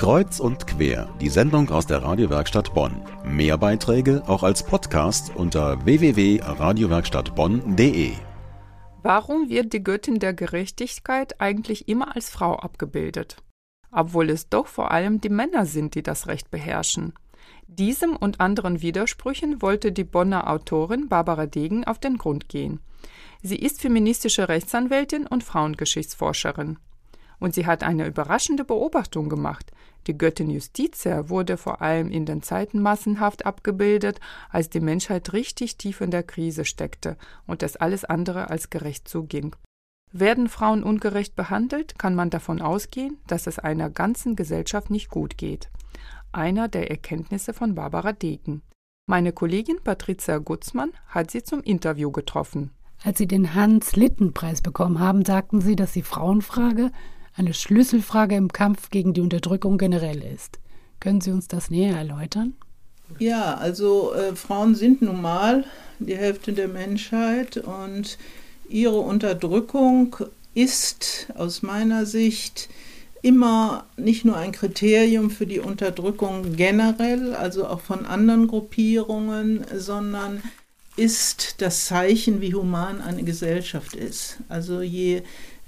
Kreuz und quer, die Sendung aus der Radiowerkstatt Bonn. Mehr Beiträge auch als Podcast unter www.radiowerkstattbonn.de. Warum wird die Göttin der Gerechtigkeit eigentlich immer als Frau abgebildet? Obwohl es doch vor allem die Männer sind, die das Recht beherrschen. Diesem und anderen Widersprüchen wollte die Bonner Autorin Barbara Degen auf den Grund gehen. Sie ist feministische Rechtsanwältin und Frauengeschichtsforscherin. Und sie hat eine überraschende Beobachtung gemacht. Die Göttin Justitia wurde vor allem in den Zeiten massenhaft abgebildet, als die Menschheit richtig tief in der Krise steckte und es alles andere als gerecht zuging. Werden Frauen ungerecht behandelt, kann man davon ausgehen, dass es einer ganzen Gesellschaft nicht gut geht. Einer der Erkenntnisse von Barbara Degen. Meine Kollegin Patricia Gutzmann hat sie zum Interview getroffen. Als Sie den Hans-Litten-Preis bekommen haben, sagten Sie, dass die Frauenfrage eine Schlüsselfrage im Kampf gegen die Unterdrückung generell ist. Können Sie uns das näher erläutern? Ja, also äh, Frauen sind nun mal die Hälfte der Menschheit und ihre Unterdrückung ist aus meiner Sicht immer nicht nur ein Kriterium für die Unterdrückung generell, also auch von anderen Gruppierungen, sondern ist das Zeichen, wie human eine Gesellschaft ist. Also je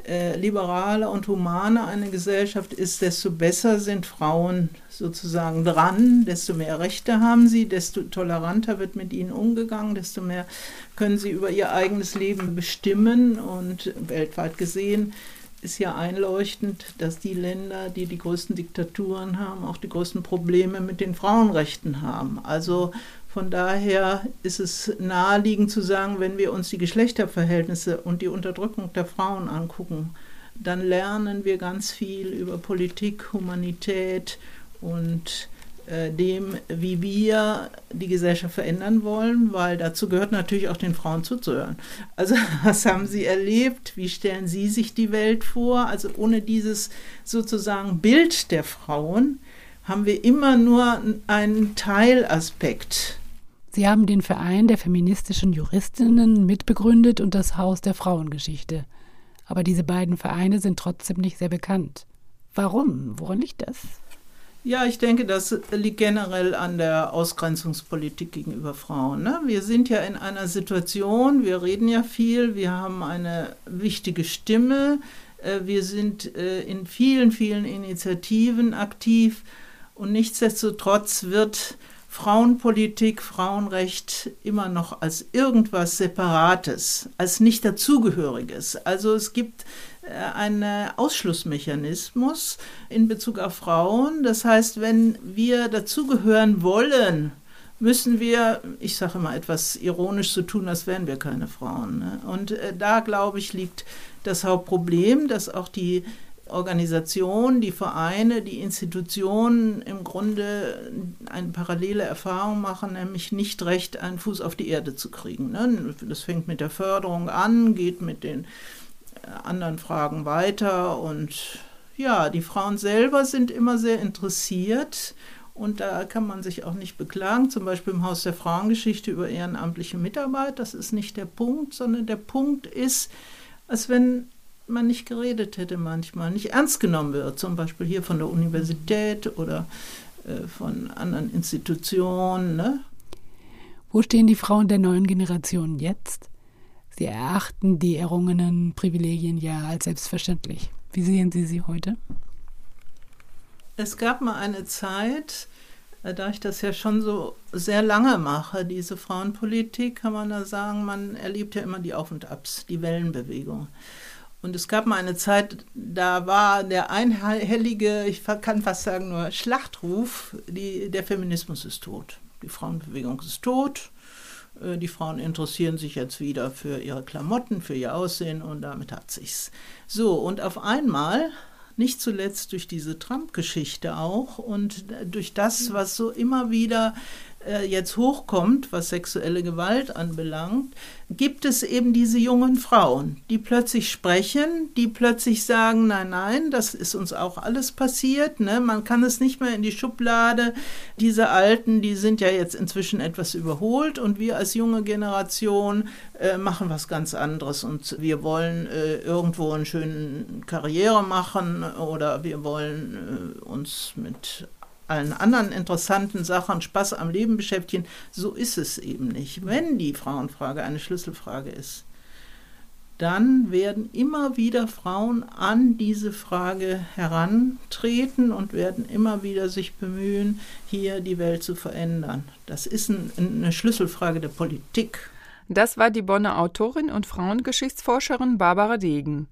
äh, liberaler und humaner eine Gesellschaft ist, desto besser sind Frauen sozusagen dran, desto mehr Rechte haben sie, desto toleranter wird mit ihnen umgegangen, desto mehr können sie über ihr eigenes Leben bestimmen und weltweit gesehen ist ja einleuchtend, dass die Länder, die die größten Diktaturen haben, auch die größten Probleme mit den Frauenrechten haben. Also von daher ist es naheliegend zu sagen, wenn wir uns die Geschlechterverhältnisse und die Unterdrückung der Frauen angucken, dann lernen wir ganz viel über Politik, Humanität und äh, dem, wie wir die Gesellschaft verändern wollen, weil dazu gehört natürlich auch den Frauen zuzuhören. Also was haben sie erlebt? Wie stellen sie sich die Welt vor? Also ohne dieses sozusagen Bild der Frauen haben wir immer nur einen Teilaspekt Sie haben den Verein der feministischen Juristinnen mitbegründet und das Haus der Frauengeschichte. Aber diese beiden Vereine sind trotzdem nicht sehr bekannt. Warum? Woran liegt das? Ja, ich denke, das liegt generell an der Ausgrenzungspolitik gegenüber Frauen. Ne? Wir sind ja in einer Situation, wir reden ja viel, wir haben eine wichtige Stimme, äh, wir sind äh, in vielen, vielen Initiativen aktiv und nichtsdestotrotz wird Frauenpolitik, Frauenrecht immer noch als irgendwas Separates, als nicht dazugehöriges. Also es gibt äh, einen Ausschlussmechanismus in Bezug auf Frauen. Das heißt, wenn wir dazugehören wollen, müssen wir, ich sage immer etwas ironisch so tun, als wären wir keine Frauen. Ne? Und äh, da, glaube ich, liegt das Hauptproblem, dass auch die Organisationen, die Vereine, die Institutionen im Grunde eine parallele Erfahrung machen, nämlich nicht recht einen Fuß auf die Erde zu kriegen. Ne? Das fängt mit der Förderung an, geht mit den äh, anderen Fragen weiter und ja, die Frauen selber sind immer sehr interessiert und da kann man sich auch nicht beklagen, zum Beispiel im Haus der Frauengeschichte über ehrenamtliche Mitarbeit. Das ist nicht der Punkt, sondern der Punkt ist, als wenn man nicht geredet hätte manchmal, nicht ernst genommen wird, zum Beispiel hier von der Universität oder äh, von anderen Institutionen. Ne? Wo stehen die Frauen der neuen Generation jetzt? Sie erachten die errungenen Privilegien ja als selbstverständlich. Wie sehen Sie sie heute? Es gab mal eine Zeit, äh, da ich das ja schon so sehr lange mache, diese Frauenpolitik, kann man da sagen, man erlebt ja immer die Auf und Abs, die Wellenbewegung. Und es gab mal eine Zeit, da war der einhellige, ich kann fast sagen nur Schlachtruf, die, der Feminismus ist tot. Die Frauenbewegung ist tot. Äh, die Frauen interessieren sich jetzt wieder für ihre Klamotten, für ihr Aussehen und damit hat sich's. So, und auf einmal, nicht zuletzt durch diese Trump-Geschichte auch und durch das, was so immer wieder äh, jetzt hochkommt, was sexuelle Gewalt anbelangt, gibt es eben diese jungen Frauen, die plötzlich sprechen, die plötzlich sagen, nein, nein, das ist uns auch alles passiert. Ne? Man kann es nicht mehr in die Schublade. Diese Alten, die sind ja jetzt inzwischen etwas überholt und wir als junge Generation äh, machen was ganz anderes und wir wollen äh, irgendwo eine schöne Karriere machen oder wir wollen äh, uns mit allen anderen interessanten Sachen Spaß am Leben beschäftigen. So ist es eben nicht. Wenn die Frauenfrage eine Schlüsselfrage ist, dann werden immer wieder Frauen an diese Frage herantreten und werden immer wieder sich bemühen, hier die Welt zu verändern. Das ist ein, eine Schlüsselfrage der Politik. Das war die Bonner Autorin und Frauengeschichtsforscherin Barbara Degen.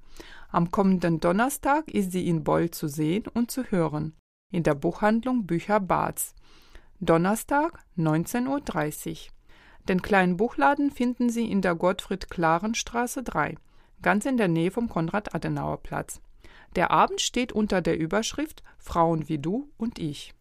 Am kommenden Donnerstag ist sie in Beul zu sehen und zu hören in der Buchhandlung Bücher Barz. Donnerstag 19.30 Uhr. Den kleinen Buchladen finden Sie in der Gottfried-Klaren-Straße 3, ganz in der Nähe vom Konrad-Adenauer-Platz. Der Abend steht unter der Überschrift Frauen wie du und ich.